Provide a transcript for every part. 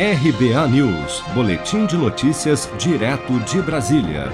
RBA News, Boletim de Notícias, direto de Brasília.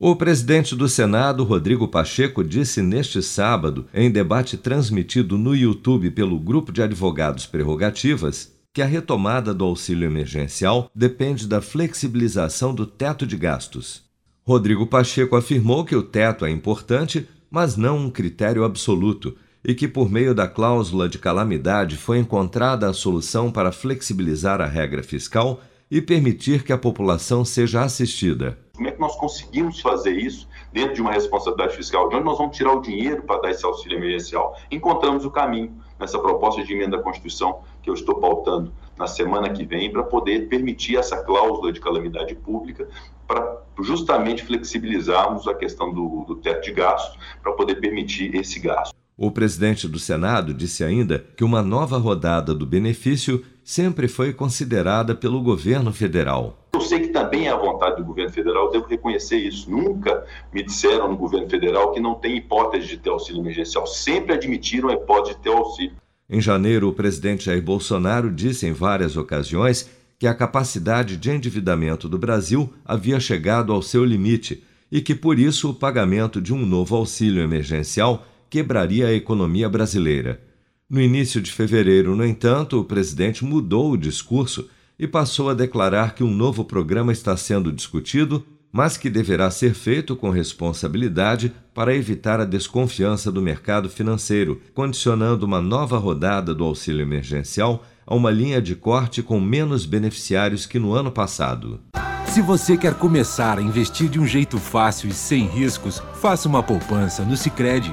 O presidente do Senado, Rodrigo Pacheco, disse neste sábado, em debate transmitido no YouTube pelo Grupo de Advogados Prerrogativas, que a retomada do auxílio emergencial depende da flexibilização do teto de gastos. Rodrigo Pacheco afirmou que o teto é importante, mas não um critério absoluto, e que, por meio da cláusula de calamidade, foi encontrada a solução para flexibilizar a regra fiscal e permitir que a população seja assistida. Como é que nós conseguimos fazer isso dentro de uma responsabilidade fiscal? De onde nós vamos tirar o dinheiro para dar esse auxílio emergencial? Encontramos o caminho nessa proposta de emenda à Constituição que eu estou pautando na semana que vem para poder permitir essa cláusula de calamidade pública para justamente flexibilizarmos a questão do, do teto de gastos para poder permitir esse gasto. O presidente do Senado disse ainda que uma nova rodada do benefício sempre foi considerada pelo governo federal. Eu sei que também é a vontade do governo federal, devo reconhecer isso. Nunca me disseram no governo federal que não tem hipótese de ter auxílio emergencial. Sempre admitiram a hipótese de ter auxílio. Em janeiro, o presidente Jair Bolsonaro disse em várias ocasiões que a capacidade de endividamento do Brasil havia chegado ao seu limite e que, por isso, o pagamento de um novo auxílio emergencial quebraria a economia brasileira. No início de fevereiro, no entanto, o presidente mudou o discurso e passou a declarar que um novo programa está sendo discutido, mas que deverá ser feito com responsabilidade para evitar a desconfiança do mercado financeiro, condicionando uma nova rodada do auxílio emergencial a uma linha de corte com menos beneficiários que no ano passado. Se você quer começar a investir de um jeito fácil e sem riscos, faça uma poupança no Sicredi.